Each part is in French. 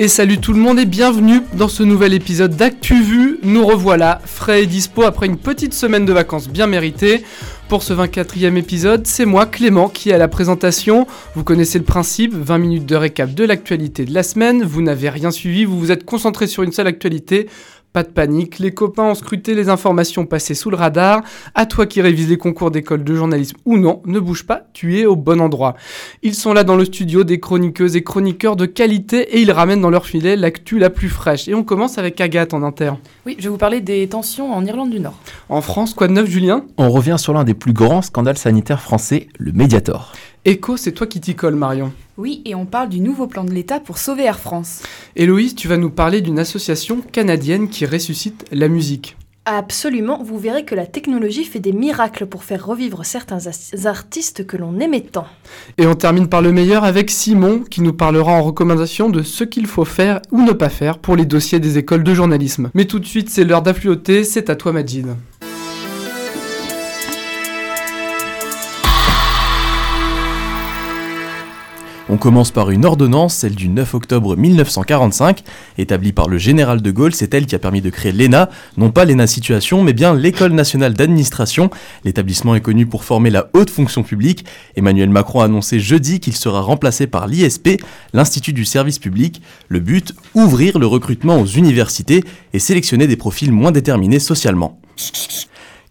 Et salut tout le monde et bienvenue dans ce nouvel épisode d'ActuVu. Nous revoilà, frais et dispo après une petite semaine de vacances bien méritée. Pour ce 24e épisode, c'est moi, Clément, qui est la présentation. Vous connaissez le principe, 20 minutes de récap de l'actualité de la semaine. Vous n'avez rien suivi, vous vous êtes concentré sur une seule actualité. Pas de panique, les copains ont scruté les informations passées sous le radar. À toi qui révises les concours d'école de journalisme ou non, ne bouge pas, tu es au bon endroit. Ils sont là dans le studio, des chroniqueuses et chroniqueurs de qualité et ils ramènent dans leur filet l'actu la plus fraîche. Et on commence avec Agathe en inter. Oui, je vais vous parler des tensions en Irlande du Nord. En France, quoi de neuf Julien? On revient sur l'un des plus grands scandales sanitaires français, le Mediator. Echo, c'est toi qui t'y colle Marion. Oui, et on parle du nouveau plan de l'État pour sauver Air France. Héloïse, tu vas nous parler d'une association canadienne qui ressuscite la musique. Absolument, vous verrez que la technologie fait des miracles pour faire revivre certains artistes que l'on aimait tant. Et on termine par le meilleur avec Simon qui nous parlera en recommandation de ce qu'il faut faire ou ne pas faire pour les dossiers des écoles de journalisme. Mais tout de suite, c'est l'heure d'affluoter, c'est à toi Majid. On commence par une ordonnance, celle du 9 octobre 1945, établie par le général de Gaulle. C'est elle qui a permis de créer l'ENA, non pas l'ENA Situation, mais bien l'École nationale d'administration. L'établissement est connu pour former la haute fonction publique. Emmanuel Macron a annoncé jeudi qu'il sera remplacé par l'ISP, l'Institut du service public. Le but, ouvrir le recrutement aux universités et sélectionner des profils moins déterminés socialement.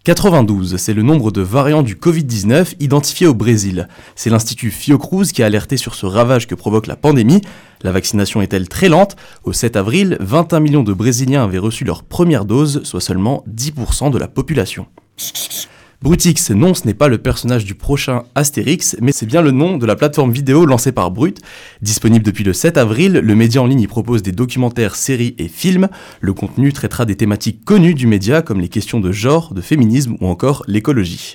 92, c'est le nombre de variants du Covid-19 identifiés au Brésil. C'est l'Institut Fiocruz qui a alerté sur ce ravage que provoque la pandémie. La vaccination est-elle très lente? Au 7 avril, 21 millions de Brésiliens avaient reçu leur première dose, soit seulement 10% de la population. Brutix, non, ce n'est pas le personnage du prochain Astérix, mais c'est bien le nom de la plateforme vidéo lancée par Brut. Disponible depuis le 7 avril, le média en ligne y propose des documentaires, séries et films. Le contenu traitera des thématiques connues du média comme les questions de genre, de féminisme ou encore l'écologie.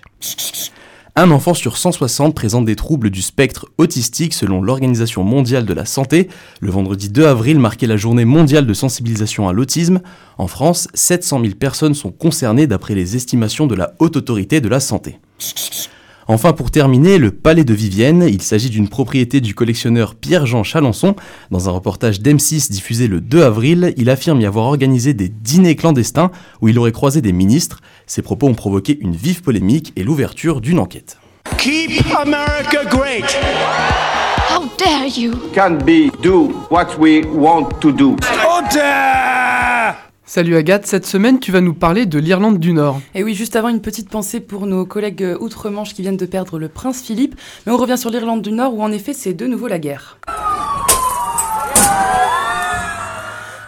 Un enfant sur 160 présente des troubles du spectre autistique selon l'Organisation mondiale de la santé. Le vendredi 2 avril marquait la journée mondiale de sensibilisation à l'autisme. En France, 700 000 personnes sont concernées d'après les estimations de la Haute Autorité de la Santé. Enfin, pour terminer, le Palais de Vivienne. Il s'agit d'une propriété du collectionneur Pierre-Jean Chalençon. Dans un reportage d'M6 diffusé le 2 avril, il affirme y avoir organisé des dîners clandestins où il aurait croisé des ministres. Ces propos ont provoqué une vive polémique et l'ouverture d'une enquête. Keep America great. How dare you! can be do what we want to do. Order! Salut Agathe, cette semaine tu vas nous parler de l'Irlande du Nord. Et oui, juste avant, une petite pensée pour nos collègues outre-Manche qui viennent de perdre le prince Philippe. Mais on revient sur l'Irlande du Nord où en effet c'est de nouveau la guerre.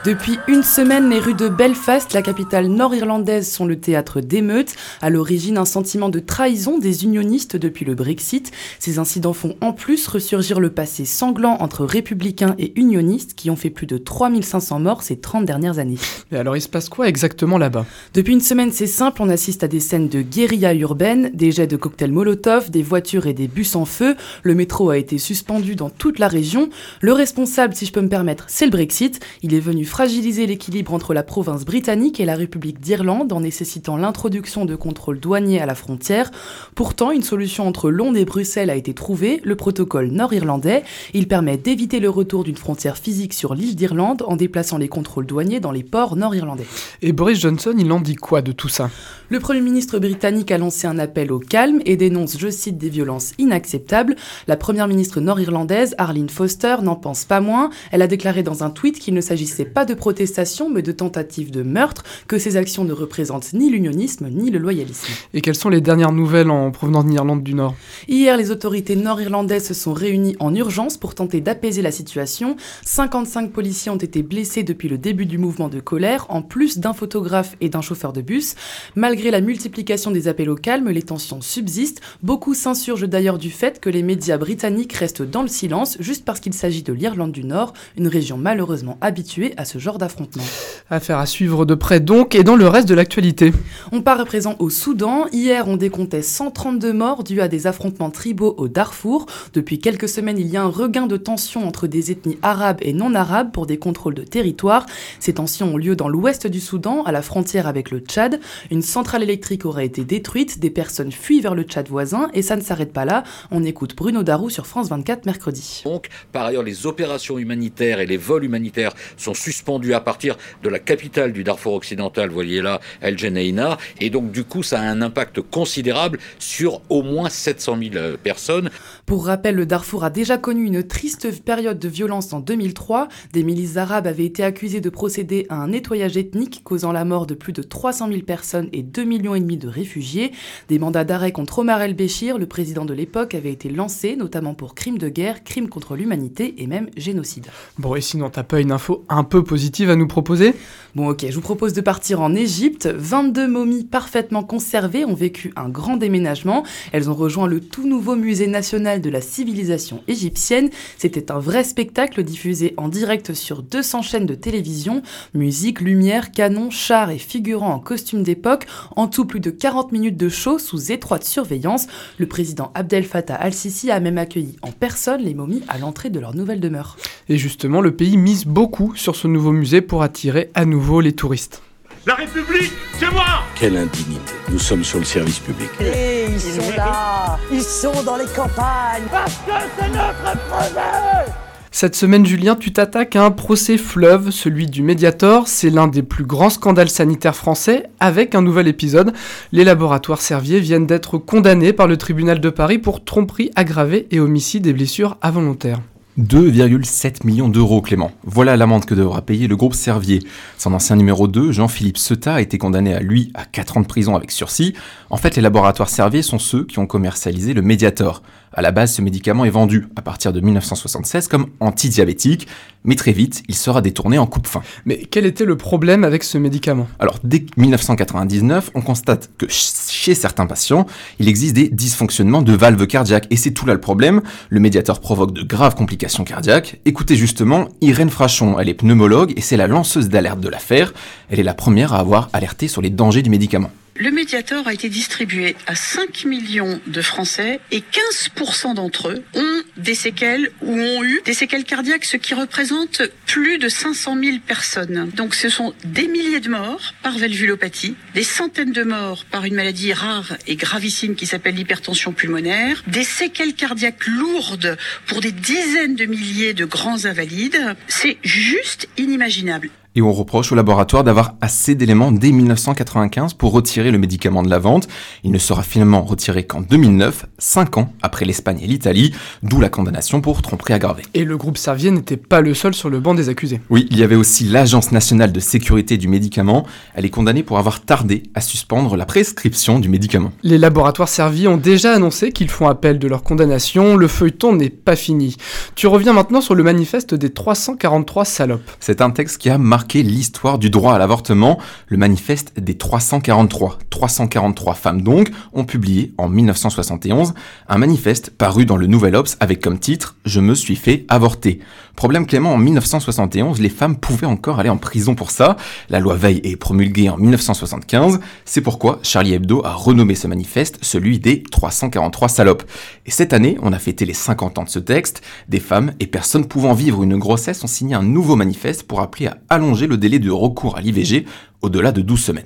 Depuis une semaine, les rues de Belfast, la capitale nord-irlandaise, sont le théâtre d'émeutes. À l'origine, un sentiment de trahison des unionistes depuis le Brexit. Ces incidents font en plus ressurgir le passé sanglant entre républicains et unionistes qui ont fait plus de 3500 morts ces 30 dernières années. Et alors il se passe quoi exactement là-bas? Depuis une semaine, c'est simple, on assiste à des scènes de guérilla urbaine, des jets de cocktails Molotov, des voitures et des bus en feu. Le métro a été suspendu dans toute la région. Le responsable, si je peux me permettre, c'est le Brexit. Il est venu fragiliser l'équilibre entre la province britannique et la République d'Irlande en nécessitant l'introduction de contrôles douaniers à la frontière. Pourtant, une solution entre Londres et Bruxelles a été trouvée, le protocole nord-irlandais. Il permet d'éviter le retour d'une frontière physique sur l'île d'Irlande en déplaçant les contrôles douaniers dans les ports nord-irlandais. Et Boris Johnson, il en dit quoi de tout ça? Le Premier ministre britannique a lancé un appel au calme et dénonce, je cite, des violences inacceptables. La Première ministre nord-irlandaise, Arlene Foster, n'en pense pas moins. Elle a déclaré dans un tweet qu'il ne s'agissait pas de protestation mais de tentative de meurtre, que ces actions ne représentent ni l'unionisme ni le loyalisme. Et quelles sont les dernières nouvelles en provenance d'Irlande du Nord? Hier, les autorités nord-irlandaises se sont réunies en urgence pour tenter d'apaiser la situation. 55 policiers ont été blessés depuis le début du mouvement de colère, en plus d'un photographe et d'un chauffeur de bus. Malgré la multiplication des appels au calme, les tensions subsistent. Beaucoup s'insurgent d'ailleurs du fait que les médias britanniques restent dans le silence, juste parce qu'il s'agit de l'Irlande du Nord, une région malheureusement habituée à ce ce genre d'affrontement. Affaire à suivre de près donc, et dans le reste de l'actualité. On part à présent au Soudan. Hier, on décomptait 132 morts dus à des affrontements tribaux au Darfour. Depuis quelques semaines, il y a un regain de tensions entre des ethnies arabes et non arabes pour des contrôles de territoire. Ces tensions ont lieu dans l'ouest du Soudan, à la frontière avec le Tchad. Une centrale électrique aurait été détruite, des personnes fuient vers le Tchad voisin, et ça ne s'arrête pas là. On écoute Bruno Darou sur France 24 mercredi. Donc, par ailleurs, les opérations humanitaires et les vols humanitaires sont suspendus à partir de la capitale du Darfour occidental, voyez là, El Geneina, et donc du coup, ça a un impact considérable sur au moins 700 000 euh, personnes. Pour rappel, le Darfour a déjà connu une triste période de violence en 2003. Des milices arabes avaient été accusées de procéder à un nettoyage ethnique causant la mort de plus de 300 000 personnes et 2 millions et demi de réfugiés. Des mandats d'arrêt contre Omar el-Béchir, le président de l'époque, avaient été lancés, notamment pour crimes de guerre, crimes contre l'humanité et même génocide. Bon, et sinon, t'as pas une info un peu positive à nous proposer Bon, ok, je vous propose de partir en Égypte. 22 momies parfaitement conservées ont vécu un grand déménagement. Elles ont rejoint le tout nouveau musée national de la civilisation égyptienne. C'était un vrai spectacle diffusé en direct sur 200 chaînes de télévision. Musique, lumière, canon, chars et figurants en costume d'époque. En tout, plus de 40 minutes de show sous étroite surveillance. Le président Abdel Fattah al-Sisi a même accueilli en personne les momies à l'entrée de leur nouvelle demeure. Et justement, le pays mise beaucoup sur ce nouveau musée pour attirer à nouveau les touristes. La République, c'est moi Quelle indignité. Nous sommes sur le service public. Et ils sont là Ils sont dans les campagnes Parce que c'est notre projet Cette semaine, Julien, tu t'attaques à un procès fleuve, celui du Mediator. C'est l'un des plus grands scandales sanitaires français, avec un nouvel épisode. Les laboratoires Servier viennent d'être condamnés par le tribunal de Paris pour tromperie aggravée et homicide et blessures involontaires. 2,7 millions d'euros, Clément. Voilà l'amende que devra payer le groupe Servier. Son ancien numéro 2, Jean-Philippe Seta, a été condamné à lui à 4 ans de prison avec sursis. En fait, les laboratoires Servier sont ceux qui ont commercialisé le Mediator. À la base, ce médicament est vendu à partir de 1976 comme antidiabétique, mais très vite, il sera détourné en coupe-fin. Mais quel était le problème avec ce médicament? Alors, dès 1999, on constate que chez certains patients, il existe des dysfonctionnements de valves cardiaques. Et c'est tout là le problème. Le médiateur provoque de graves complications cardiaques. Écoutez justement Irène Frachon, elle est pneumologue et c'est la lanceuse d'alerte de l'affaire. Elle est la première à avoir alerté sur les dangers du médicament. Le Mediator a été distribué à 5 millions de Français et 15% d'entre eux ont des séquelles ou ont eu des séquelles cardiaques, ce qui représente plus de 500 000 personnes. Donc ce sont des milliers de morts par valvulopathie, des centaines de morts par une maladie rare et gravissime qui s'appelle l'hypertension pulmonaire, des séquelles cardiaques lourdes pour des dizaines de milliers de grands invalides. C'est juste inimaginable et on reproche au laboratoire d'avoir assez d'éléments dès 1995 pour retirer le médicament de la vente. Il ne sera finalement retiré qu'en 2009, 5 ans après l'Espagne et l'Italie, d'où la condamnation pour tromperie aggravée. Et le groupe Servier n'était pas le seul sur le banc des accusés. Oui, il y avait aussi l'Agence nationale de sécurité du médicament. Elle est condamnée pour avoir tardé à suspendre la prescription du médicament. Les laboratoires Servier ont déjà annoncé qu'ils font appel de leur condamnation. Le feuilleton n'est pas fini. Tu reviens maintenant sur le manifeste des 343 salopes. C'est un texte qui a marqué l'histoire du droit à l'avortement, le manifeste des 343. 343 femmes donc ont publié en 1971 un manifeste paru dans le Nouvel Obs avec comme titre Je me suis fait avorter. Problème Clément, en 1971, les femmes pouvaient encore aller en prison pour ça. La loi Veil est promulguée en 1975. C'est pourquoi Charlie Hebdo a renommé ce manifeste celui des 343 salopes. Et cette année, on a fêté les 50 ans de ce texte. Des femmes et personnes pouvant vivre une grossesse ont signé un nouveau manifeste pour appeler à allonger le délai de recours à l'IVG au-delà de 12 semaines.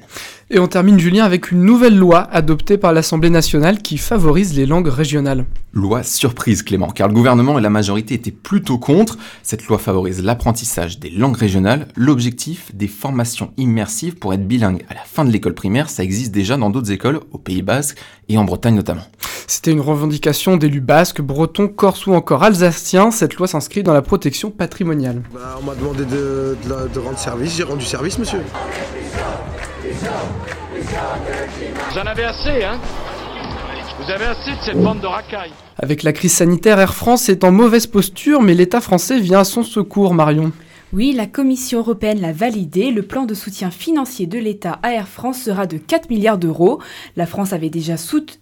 Et on termine, Julien, avec une nouvelle loi adoptée par l'Assemblée nationale qui favorise les langues régionales. Loi surprise, Clément, car le gouvernement et la majorité étaient plutôt contre. Cette loi favorise l'apprentissage des langues régionales. L'objectif des formations immersives pour être bilingue à la fin de l'école primaire, ça existe déjà dans d'autres écoles, au Pays Basque et en Bretagne notamment. C'était une revendication d'élus basques, bretons, corses ou encore alsaciens. Cette loi s'inscrit dans la protection patrimoniale. Bah, on m'a demandé de, de, de rendre service, j'ai rendu service, monsieur. Vous en avez assez, hein Vous avez assez de cette bande de racailles. Avec la crise sanitaire, Air France est en mauvaise posture, mais l'État français vient à son secours, Marion. Oui, la Commission européenne l'a validé. Le plan de soutien financier de l'État à Air France sera de 4 milliards d'euros. La France avait déjà,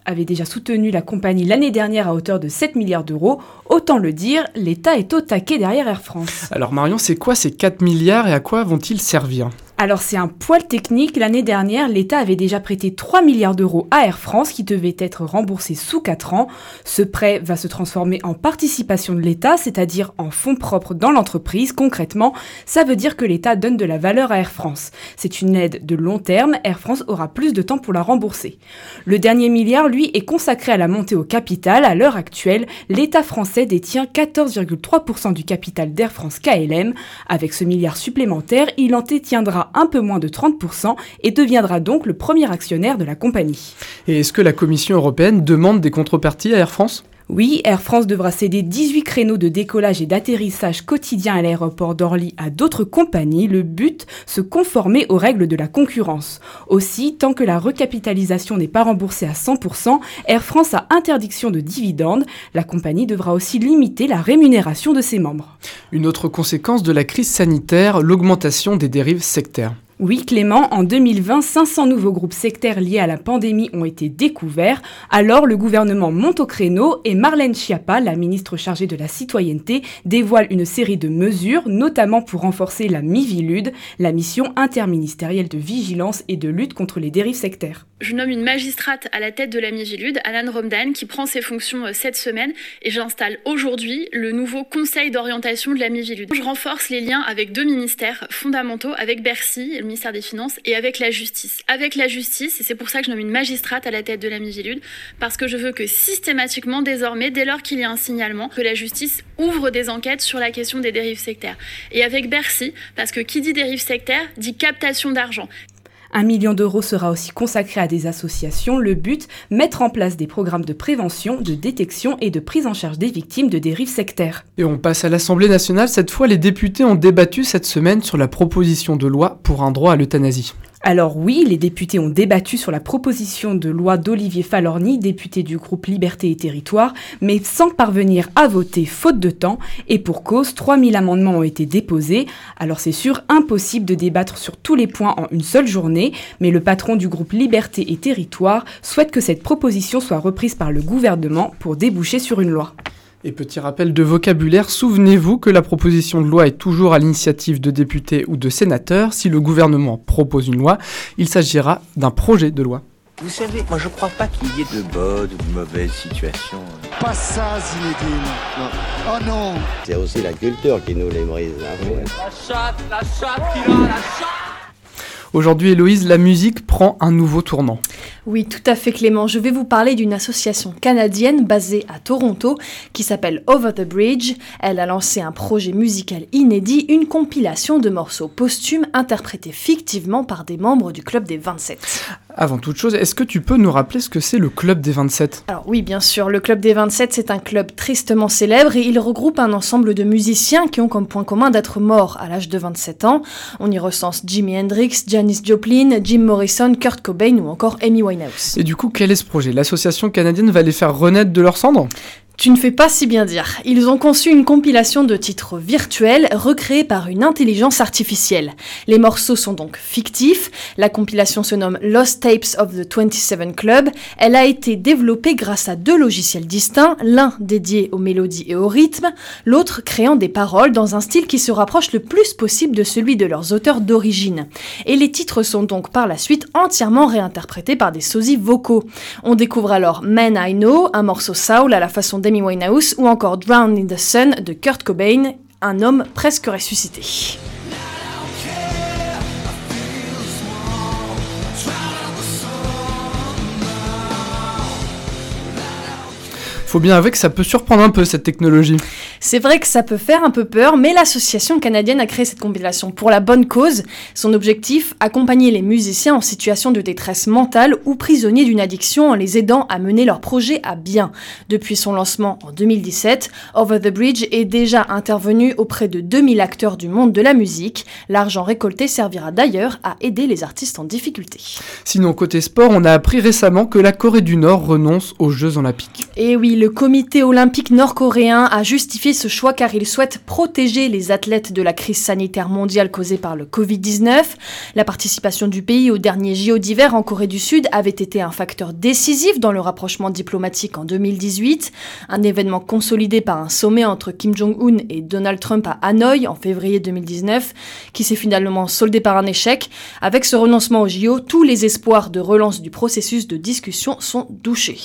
avait déjà soutenu la compagnie l'année dernière à hauteur de 7 milliards d'euros. Autant le dire, l'État est au taquet derrière Air France. Alors Marion, c'est quoi ces 4 milliards et à quoi vont-ils servir? Alors c'est un poil technique, l'année dernière l'État avait déjà prêté 3 milliards d'euros à Air France qui devait être remboursé sous 4 ans. Ce prêt va se transformer en participation de l'État, c'est-à-dire en fonds propres dans l'entreprise. Concrètement, ça veut dire que l'État donne de la valeur à Air France. C'est une aide de long terme, Air France aura plus de temps pour la rembourser. Le dernier milliard, lui, est consacré à la montée au capital. À l'heure actuelle, l'État français détient 14,3% du capital d'Air France KLM. Avec ce milliard supplémentaire, il en détiendra un peu moins de 30% et deviendra donc le premier actionnaire de la compagnie. Et est-ce que la Commission européenne demande des contreparties à Air France? Oui, Air France devra céder 18 créneaux de décollage et d'atterrissage quotidien à l'aéroport d'Orly à d'autres compagnies. Le but, se conformer aux règles de la concurrence. Aussi, tant que la recapitalisation n'est pas remboursée à 100%, Air France a interdiction de dividendes. La compagnie devra aussi limiter la rémunération de ses membres. Une autre conséquence de la crise sanitaire, l'augmentation des dérives sectaires. Oui, Clément, en 2020, 500 nouveaux groupes sectaires liés à la pandémie ont été découverts. Alors, le gouvernement monte au créneau et Marlène Schiappa, la ministre chargée de la citoyenneté, dévoile une série de mesures, notamment pour renforcer la MIVILUD, la mission interministérielle de vigilance et de lutte contre les dérives sectaires. Je nomme une magistrate à la tête de la MIVILUD, Alan Romdan, qui prend ses fonctions euh, cette semaine et j'installe aujourd'hui le nouveau conseil d'orientation de la MIVILUD. Je renforce les liens avec deux ministères fondamentaux, avec Bercy, le ministère des Finances, et avec la justice. Avec la justice, et c'est pour ça que je nomme une magistrate à la tête de la MIVILUD, parce que je veux que systématiquement, désormais, dès lors qu'il y a un signalement, que la justice ouvre des enquêtes sur la question des dérives sectaires. Et avec Bercy, parce que qui dit dérive sectaire dit captation d'argent. Un million d'euros sera aussi consacré à des associations. Le but, mettre en place des programmes de prévention, de détection et de prise en charge des victimes de dérives sectaires. Et on passe à l'Assemblée nationale. Cette fois, les députés ont débattu cette semaine sur la proposition de loi pour un droit à l'euthanasie. Alors oui, les députés ont débattu sur la proposition de loi d'Olivier Falorni, député du groupe Liberté et Territoire, mais sans parvenir à voter faute de temps, et pour cause, 3000 amendements ont été déposés. Alors c'est sûr, impossible de débattre sur tous les points en une seule journée, mais le patron du groupe Liberté et Territoire souhaite que cette proposition soit reprise par le gouvernement pour déboucher sur une loi. Et petit rappel de vocabulaire, souvenez-vous que la proposition de loi est toujours à l'initiative de députés ou de sénateurs. Si le gouvernement propose une loi, il s'agira d'un projet de loi. Vous savez, moi je crois pas qu'il y ait de bonnes ou de mauvaises situations. Pas ça, Zinedine. Non. Oh non C'est aussi la culture qui nous les brise. Hein. La chatte, la chatte qui va, la chatte Aujourd'hui, Héloïse, la musique prend un nouveau tournant. Oui, tout à fait Clément. Je vais vous parler d'une association canadienne basée à Toronto qui s'appelle Over the Bridge. Elle a lancé un projet musical inédit, une compilation de morceaux posthumes interprétés fictivement par des membres du Club des 27. Avant toute chose, est-ce que tu peux nous rappeler ce que c'est le Club des 27 Alors oui, bien sûr, le Club des 27, c'est un club tristement célèbre et il regroupe un ensemble de musiciens qui ont comme point commun d'être morts à l'âge de 27 ans. On y recense Jimi Hendrix, Janis Joplin, Jim Morrison, Kurt Cobain ou encore Amy Winehouse. Et du coup, quel est ce projet? L'association canadienne va les faire renaître de leurs cendres? Tu ne fais pas si bien dire. Ils ont conçu une compilation de titres virtuels recréés par une intelligence artificielle. Les morceaux sont donc fictifs. La compilation se nomme Lost Tapes of the 27 Club. Elle a été développée grâce à deux logiciels distincts, l'un dédié aux mélodies et au rythme, l'autre créant des paroles dans un style qui se rapproche le plus possible de celui de leurs auteurs d'origine. Et les titres sont donc par la suite entièrement réinterprétés par des sosies vocaux. On découvre alors Man I Know, un morceau soul à la façon d'Amy Winehouse ou encore Drowned in the Sun de Kurt Cobain, un homme presque ressuscité. Faut bien avouer que ça peut surprendre un peu cette technologie. C'est vrai que ça peut faire un peu peur, mais l'association canadienne a créé cette compilation pour la bonne cause. Son objectif, accompagner les musiciens en situation de détresse mentale ou prisonniers d'une addiction en les aidant à mener leur projet à bien. Depuis son lancement en 2017, Over the Bridge est déjà intervenu auprès de 2000 acteurs du monde de la musique. L'argent récolté servira d'ailleurs à aider les artistes en difficulté. Sinon, côté sport, on a appris récemment que la Corée du Nord renonce aux Jeux Olympiques. Et oui, le Le comité olympique nord-coréen a justifié ce choix car il souhaite protéger les athlètes de la crise sanitaire mondiale causée par le Covid-19. La participation du pays au dernier JO d'hiver en Corée du Sud avait été un facteur décisif dans le rapprochement diplomatique en 2018, un événement consolidé par un sommet entre Kim Jong-un et Donald Trump à Hanoï en février 2019, qui s'est finalement soldé par un échec. Avec ce renoncement au JO, tous les espoirs de relance du processus de discussion sont douchés.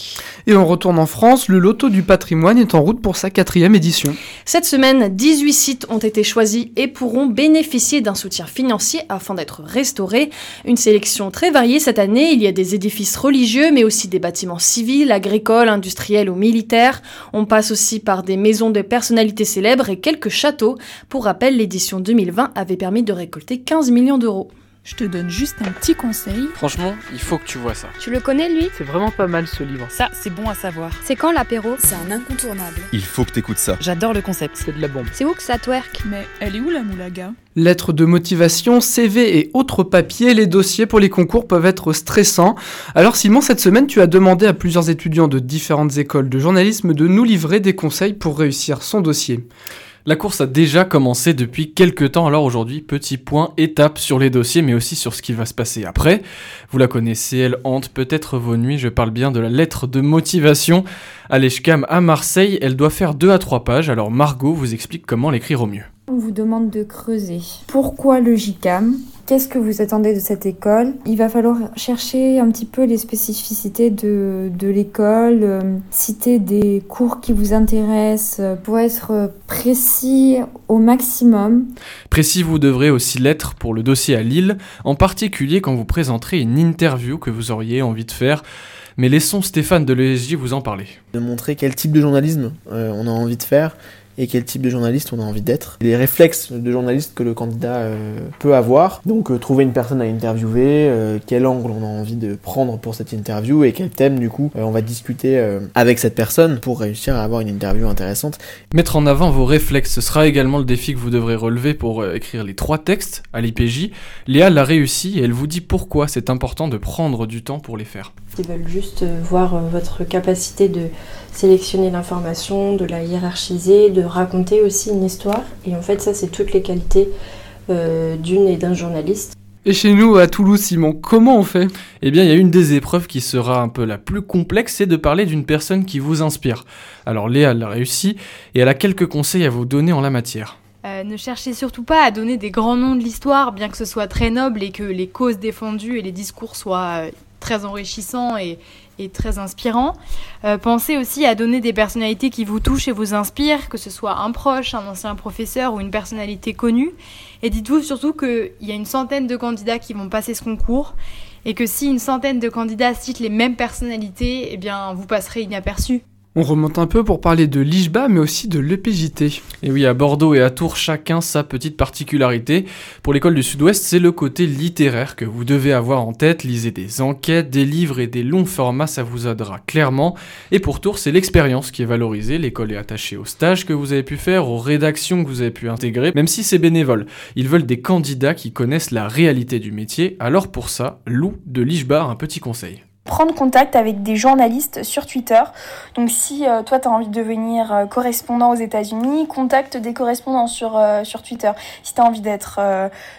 Et on retourne en France, le loto du patrimoine est en route pour sa quatrième édition. Cette semaine, 18 sites ont été choisis et pourront bénéficier d'un soutien financier afin d'être restaurés. Une sélection très variée cette année, il y a des édifices religieux mais aussi des bâtiments civils, agricoles, industriels ou militaires. On passe aussi par des maisons de personnalités célèbres et quelques châteaux. Pour rappel, l'édition 2020 avait permis de récolter 15 millions d'euros. Je te donne juste un petit conseil. Franchement, il faut que tu vois ça. Tu le connais lui? C'est vraiment pas mal ce livre. Ça, c'est bon à savoir. C'est quand l'apéro? C'est un incontournable. Il faut que t'écoutes ça. J'adore le concept. C'est de la bombe. C'est où que ça twerk? Mais elle est où la moulaga? Lettres de motivation, CV et autres papiers, les dossiers pour les concours peuvent être stressants. Alors Simon, cette semaine, tu as demandé à plusieurs étudiants de différentes écoles de journalisme de nous livrer des conseils pour réussir son dossier. La course a déjà commencé depuis quelques temps, alors aujourd'hui, petit point, étape sur les dossiers, mais aussi sur ce qui va se passer après. Vous la connaissez, elle hante peut-être vos nuits, je parle bien de la lettre de motivation. À l'ESCAM à Marseille, elle doit faire 2 à 3 pages, alors Margot vous explique comment l'écrire au mieux. On vous demande de creuser. Pourquoi le JCAM Qu'est-ce que vous attendez de cette école? Il va falloir chercher un petit peu les spécificités de, de l'école, euh, citer des cours qui vous intéressent euh, pour être précis au maximum. Précis, vous devrez aussi l'être pour le dossier à Lille, en particulier quand vous présenterez une interview que vous auriez envie de faire. Mais laissons Stéphane de l'ESJ vous en parler. De montrer quel type de journalisme euh, on a envie de faire et quel type de journaliste on a envie d'être. Les réflexes de journaliste que le candidat euh, peut avoir. Donc euh, trouver une personne à interviewer, euh, quel angle on a envie de prendre pour cette interview et quel thème du coup on va discuter avec cette personne pour réussir à avoir une interview intéressante. Mettre en avant vos réflexes, ce sera également le défi que vous devrez relever pour écrire les trois textes à l'IPJ. Léa l'a réussi et elle vous dit pourquoi c'est important de prendre du temps pour les faire. Ils veulent juste voir votre capacité de sélectionner l'information, de la hiérarchiser, de raconter aussi une histoire. Et en fait, ça, c'est toutes les qualités euh, d'une et d'un journaliste. Et chez nous, à Toulouse, Simon, comment on fait? Eh bien, il y a une des épreuves qui sera un peu la plus complexe, c'est de parler d'une personne qui vous inspire. Alors Léa l'a réussi, et elle a quelques conseils à vous donner en la matière. Euh, ne cherchez surtout pas à donner des grands noms de l'histoire, bien que ce soit très noble et que les causes défendues et les discours soient euh, très enrichissants et, très inspirants. Euh, pensez aussi à donner des personnalités qui vous touchent et vous inspirent, que ce soit un proche, un ancien professeur ou une personnalité connue. Et dites-vous surtout qu'il y a une centaine de candidats qui vont passer ce concours et que si une centaine de candidats citent les mêmes personnalités, eh bien vous passerez inaperçu. On remonte un peu pour parler de l'IJBA, mais aussi de l'EPJT. Et oui, à Bordeaux et à Tours, chacun sa petite particularité. Pour l'école du Sud-Ouest, c'est le côté littéraire que vous devez avoir en tête. Lisez des enquêtes, des livres et des longs formats, ça vous aidera clairement. Et pour Tours, c'est l'expérience qui est valorisée. L'école est attachée aux stages que vous avez pu faire, aux rédactions que vous avez pu intégrer, même si c'est bénévole. Ils veulent des candidats qui connaissent la réalité du métier. Alors pour ça, Lou de l'IJBA un petit conseil prendre contact avec des journalistes sur Twitter. Donc si euh, toi tu envie de devenir euh, correspondant aux États-Unis, contacte des correspondants sur euh, sur Twitter. Si tu envie d'être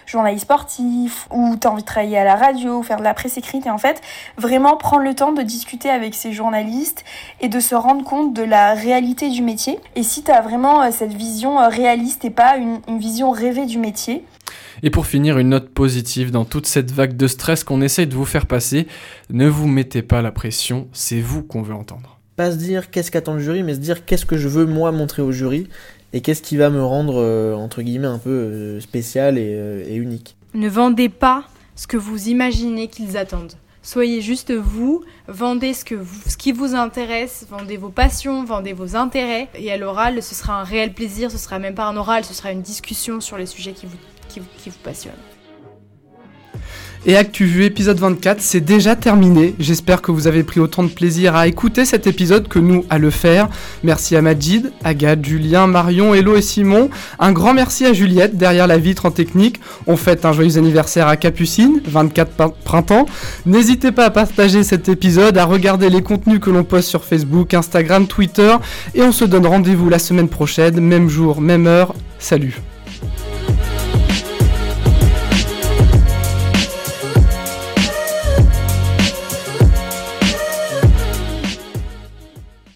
journaliste sportif ou tu as envie de travailler à la radio, faire de la presse écrite et en fait, vraiment prendre le temps de discuter avec ces journalistes et de se rendre compte de la réalité du métier. Et si tu as vraiment cette vision réaliste et pas une vision rêvée du métier, et pour finir, une note positive dans toute cette vague de stress qu'on essaye de vous faire passer. Ne vous mettez pas la pression, c'est vous qu'on veut entendre. Pas se dire qu'est-ce qu'attend le jury, mais se dire qu'est-ce que je veux moi montrer au jury et qu'est-ce qui va me rendre, euh, entre guillemets, un peu euh, spécial et, euh, et unique. Ne vendez pas ce que vous imaginez qu'ils attendent. Soyez juste vous, vendez ce, que vous, ce qui vous intéresse, vendez vos passions, vendez vos intérêts. Et à l'oral, ce sera un réel plaisir, ce sera même pas un oral, ce sera une discussion sur les sujets qui vous, qui, vous passionnent. Et ActuVu épisode 24, c'est déjà terminé. J'espère que vous avez pris autant de plaisir à écouter cet épisode que nous à le faire. Merci à Majid, Agathe, Julien, Marion, Hello et Simon. Un grand merci à Juliette derrière la vitre en technique. On fête un joyeux anniversaire à Capucine, 24 printemps. N'hésitez pas à partager cet épisode, à regarder les contenus que l'on poste sur Facebook, Instagram, Twitter. Et on se donne rendez-vous la semaine prochaine, même jour, même heure. Salut